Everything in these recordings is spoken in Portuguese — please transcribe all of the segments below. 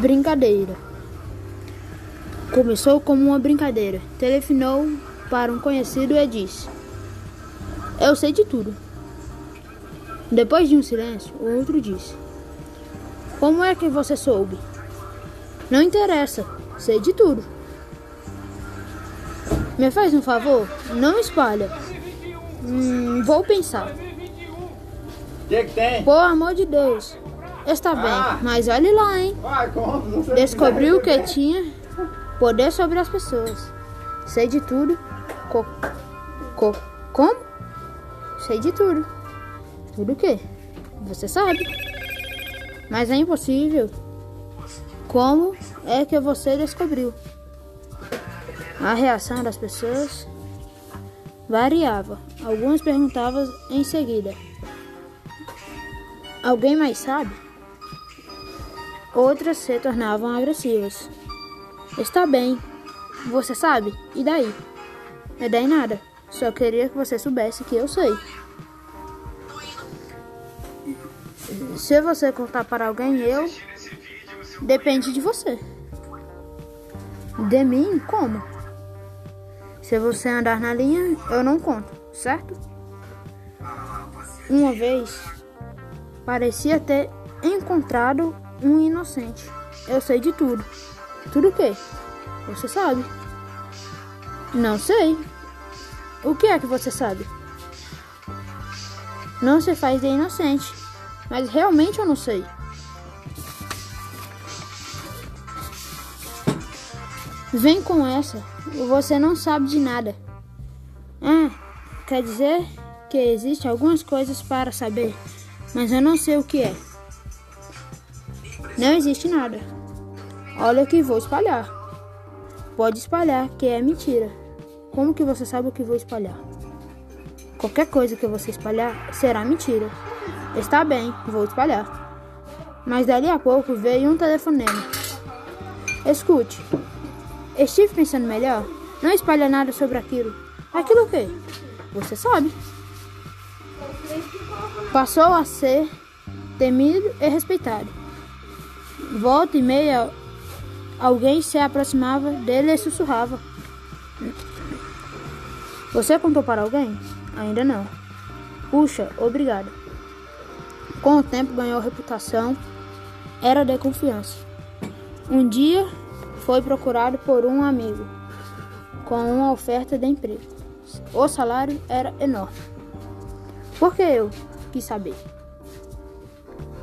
Brincadeira. Começou como uma brincadeira. Telefonou para um conhecido e disse: Eu sei de tudo. Depois de um silêncio, o outro disse: Como é que você soube? Não interessa, sei de tudo. Me faz um favor? Não espalha. Hum, vou pensar. que, que tem? Por amor de Deus. Está Ah. bem, mas olhe lá, hein? Vai? Você Descobriu que tinha poder sobre as pessoas. Sei de tudo. Co co como? Sei de tudo. Tudo o quê? Você sabe. Mas é impossível. Como é que você descobriu? A reação das pessoas variava. Algumas perguntavam em seguida: Alguém mais sabe? Outras se tornavam agressivas. Está bem, você sabe? E daí? E daí nada. Só queria que você soubesse que eu sei. Se você contar para alguém, eu. Depende de você. De mim, como? Se você andar na linha, eu não conto, certo? Uma vez, parecia ter encontrado um inocente. Eu sei de tudo. Tudo o quê? Você sabe? Não sei. O que é que você sabe? Não se faz de inocente. Mas realmente eu não sei. Vem com essa. Você não sabe de nada. Ah, quer dizer que existem algumas coisas para saber, mas eu não sei o que é. Não existe nada. Olha que vou espalhar. Pode espalhar que é mentira. Como que você sabe o que vou espalhar? Qualquer coisa que você espalhar será mentira. Está bem, vou espalhar. Mas dali a pouco veio um telefonema. Escute, estive pensando melhor. Não espalha nada sobre aquilo. Aquilo o quê? Você sabe. Passou a ser temido e respeitado. Volta e meia, alguém se aproximava dele e sussurrava. Você contou para alguém? Ainda não. Puxa, obrigado. Com o tempo ganhou reputação, era de confiança. Um dia foi procurado por um amigo com uma oferta de emprego. O salário era enorme. Por que eu quis saber?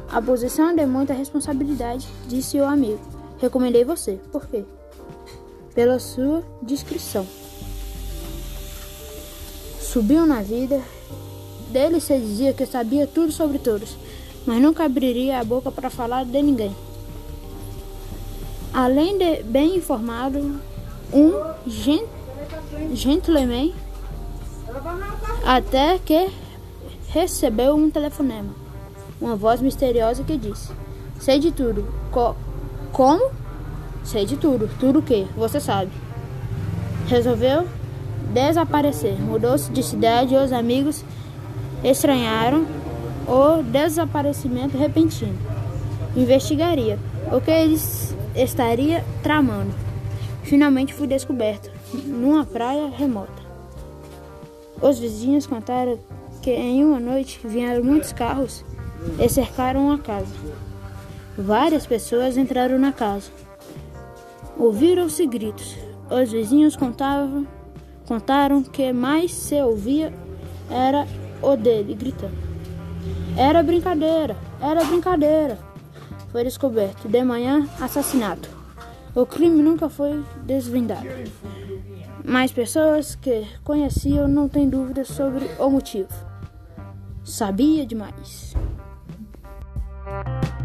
A posição é de muita responsabilidade, disse o amigo. Recomendei você. Por quê? Pela sua discrição. Subiu na vida. Dele se dizia que sabia tudo sobre todos, mas nunca abriria a boca para falar de ninguém. Além de bem informado, um gen gentleman até que recebeu um telefonema. Uma voz misteriosa que disse: Sei de tudo. Co como? Sei de tudo. Tudo o que? Você sabe. Resolveu desaparecer. Mudou-se de cidade e os amigos estranharam o desaparecimento repentino. Investigaria o que eles estaria tramando. Finalmente fui descoberto numa praia remota. Os vizinhos contaram que em uma noite vieram muitos carros e cercaram a casa. Várias pessoas entraram na casa. Ouviram-se gritos. Os vizinhos contavam, contaram que mais se ouvia era o dele gritando. Era brincadeira, era brincadeira. Foi descoberto de manhã assassinato. O crime nunca foi desvendado. Mas pessoas que conheciam não têm dúvidas sobre o motivo. Sabia demais. you